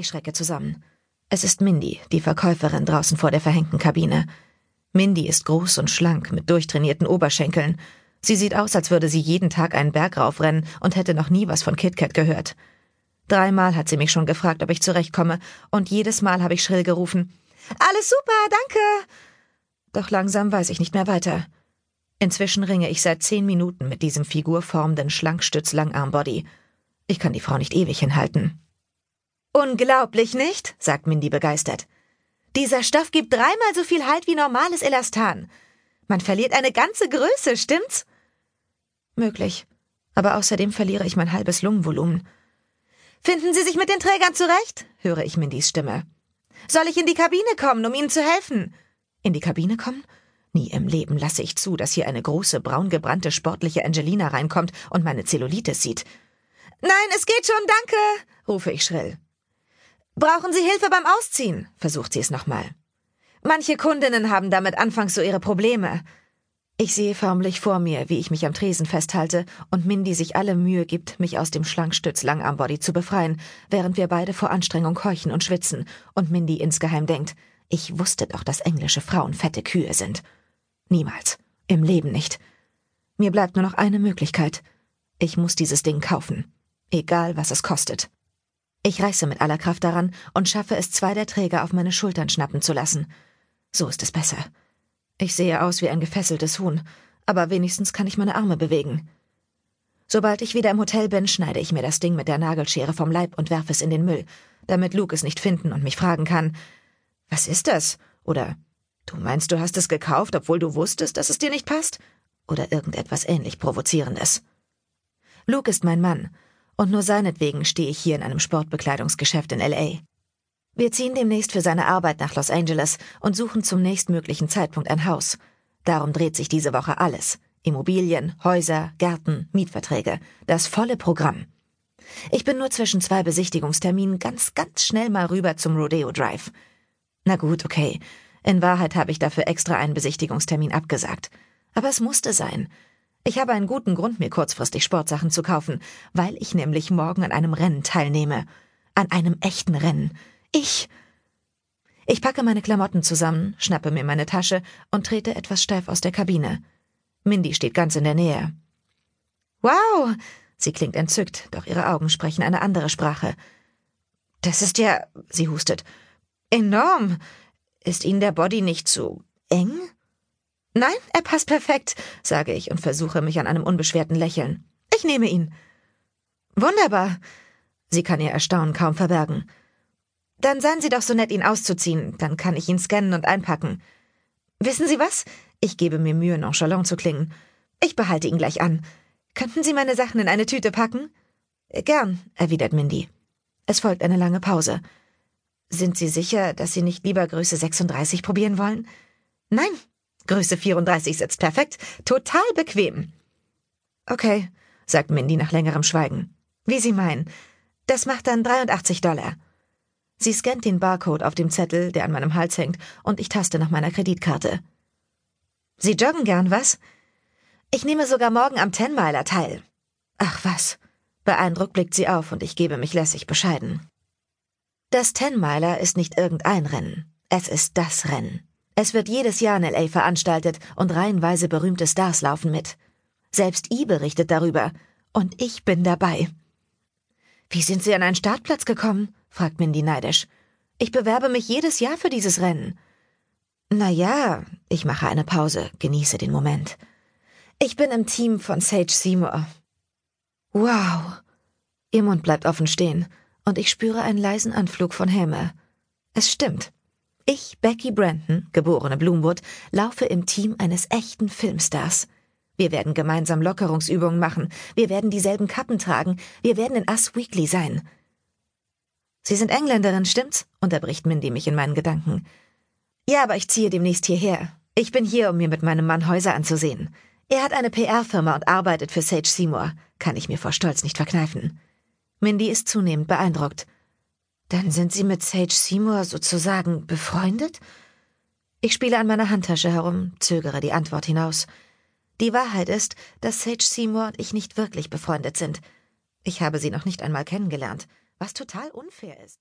Ich schrecke zusammen. Es ist Mindy, die Verkäuferin draußen vor der verhängten Kabine. Mindy ist groß und schlank mit durchtrainierten Oberschenkeln. Sie sieht aus, als würde sie jeden Tag einen Berg raufrennen und hätte noch nie was von KitKat gehört. Dreimal hat sie mich schon gefragt, ob ich zurechtkomme, und jedes Mal habe ich schrill gerufen Alles super, danke. Doch langsam weiß ich nicht mehr weiter. Inzwischen ringe ich seit zehn Minuten mit diesem figurformenden Schlankstütz-Langarmbody. Ich kann die Frau nicht ewig hinhalten. Unglaublich, nicht? sagt Mindy begeistert. Dieser Stoff gibt dreimal so viel Halt wie normales Elastan. Man verliert eine ganze Größe, stimmt's? Möglich. Aber außerdem verliere ich mein halbes Lungenvolumen. Finden Sie sich mit den Trägern zurecht? höre ich Mindys Stimme. Soll ich in die Kabine kommen, um Ihnen zu helfen? In die Kabine kommen? Nie im Leben lasse ich zu, dass hier eine große, braungebrannte, sportliche Angelina reinkommt und meine Zellulitis sieht. Nein, es geht schon, danke, rufe ich schrill. Brauchen Sie Hilfe beim Ausziehen? versucht sie es nochmal. Manche Kundinnen haben damit anfangs so ihre Probleme. Ich sehe förmlich vor mir, wie ich mich am Tresen festhalte und Mindy sich alle Mühe gibt, mich aus dem Schlankstütz Langarmbody zu befreien, während wir beide vor Anstrengung keuchen und schwitzen und Mindy insgeheim denkt, ich wusste doch, dass englische Frauen fette Kühe sind. Niemals. Im Leben nicht. Mir bleibt nur noch eine Möglichkeit. Ich muss dieses Ding kaufen. Egal, was es kostet. Ich reiße mit aller Kraft daran und schaffe es, zwei der Träger auf meine Schultern schnappen zu lassen. So ist es besser. Ich sehe aus wie ein gefesseltes Huhn, aber wenigstens kann ich meine Arme bewegen. Sobald ich wieder im Hotel bin, schneide ich mir das Ding mit der Nagelschere vom Leib und werfe es in den Müll, damit Luke es nicht finden und mich fragen kann, was ist das? Oder du meinst, du hast es gekauft, obwohl du wusstest, dass es dir nicht passt? Oder irgendetwas ähnlich Provozierendes. Luke ist mein Mann, und nur seinetwegen stehe ich hier in einem Sportbekleidungsgeschäft in LA. Wir ziehen demnächst für seine Arbeit nach Los Angeles und suchen zum nächstmöglichen Zeitpunkt ein Haus. Darum dreht sich diese Woche alles. Immobilien, Häuser, Gärten, Mietverträge. Das volle Programm. Ich bin nur zwischen zwei Besichtigungsterminen ganz, ganz schnell mal rüber zum Rodeo Drive. Na gut, okay. In Wahrheit habe ich dafür extra einen Besichtigungstermin abgesagt. Aber es musste sein. Ich habe einen guten Grund, mir kurzfristig Sportsachen zu kaufen, weil ich nämlich morgen an einem Rennen teilnehme. An einem echten Rennen. Ich. Ich packe meine Klamotten zusammen, schnappe mir meine Tasche und trete etwas steif aus der Kabine. Mindy steht ganz in der Nähe. Wow! Sie klingt entzückt, doch ihre Augen sprechen eine andere Sprache. Das ist ja, sie hustet, enorm. Ist Ihnen der Body nicht zu eng? Nein, er passt perfekt, sage ich und versuche mich an einem unbeschwerten Lächeln. Ich nehme ihn. Wunderbar. Sie kann ihr Erstaunen kaum verbergen. Dann seien Sie doch so nett, ihn auszuziehen, dann kann ich ihn scannen und einpacken. Wissen Sie was? Ich gebe mir Mühe, nonchalant zu klingen. Ich behalte ihn gleich an. Könnten Sie meine Sachen in eine Tüte packen? Gern, erwidert Mindy. Es folgt eine lange Pause. Sind Sie sicher, dass Sie nicht lieber Größe 36 probieren wollen? Nein, Größe 34 sitzt perfekt, total bequem. Okay, sagt Mindy nach längerem Schweigen. Wie Sie meinen. Das macht dann 83 Dollar. Sie scannt den Barcode auf dem Zettel, der an meinem Hals hängt, und ich taste nach meiner Kreditkarte. Sie joggen gern, was? Ich nehme sogar morgen am Tenmiler teil. Ach was. Beeindruckt blickt sie auf und ich gebe mich lässig bescheiden. Das Tenmiler ist nicht irgendein Rennen. Es ist das Rennen. Es wird jedes Jahr in LA veranstaltet und reihenweise berühmte Stars laufen mit. Selbst I berichtet darüber. Und ich bin dabei. Wie sind Sie an einen Startplatz gekommen? fragt Mindy neidisch. Ich bewerbe mich jedes Jahr für dieses Rennen. Na ja, ich mache eine Pause, genieße den Moment. Ich bin im Team von Sage Seymour. Wow. Ihr Mund bleibt offen stehen und ich spüre einen leisen Anflug von Häme. Es stimmt. Ich, Becky Brandon, geborene Bloomwood, laufe im Team eines echten Filmstars. Wir werden gemeinsam Lockerungsübungen machen, wir werden dieselben Kappen tragen, wir werden in Us Weekly sein. Sie sind Engländerin, stimmt's? unterbricht Mindy mich in meinen Gedanken. Ja, aber ich ziehe demnächst hierher. Ich bin hier, um mir mit meinem Mann Häuser anzusehen. Er hat eine PR-Firma und arbeitet für Sage Seymour. Kann ich mir vor Stolz nicht verkneifen. Mindy ist zunehmend beeindruckt. Dann sind Sie mit Sage Seymour sozusagen befreundet? Ich spiele an meiner Handtasche herum, zögere die Antwort hinaus. Die Wahrheit ist, dass Sage Seymour und ich nicht wirklich befreundet sind. Ich habe sie noch nicht einmal kennengelernt was total unfair ist.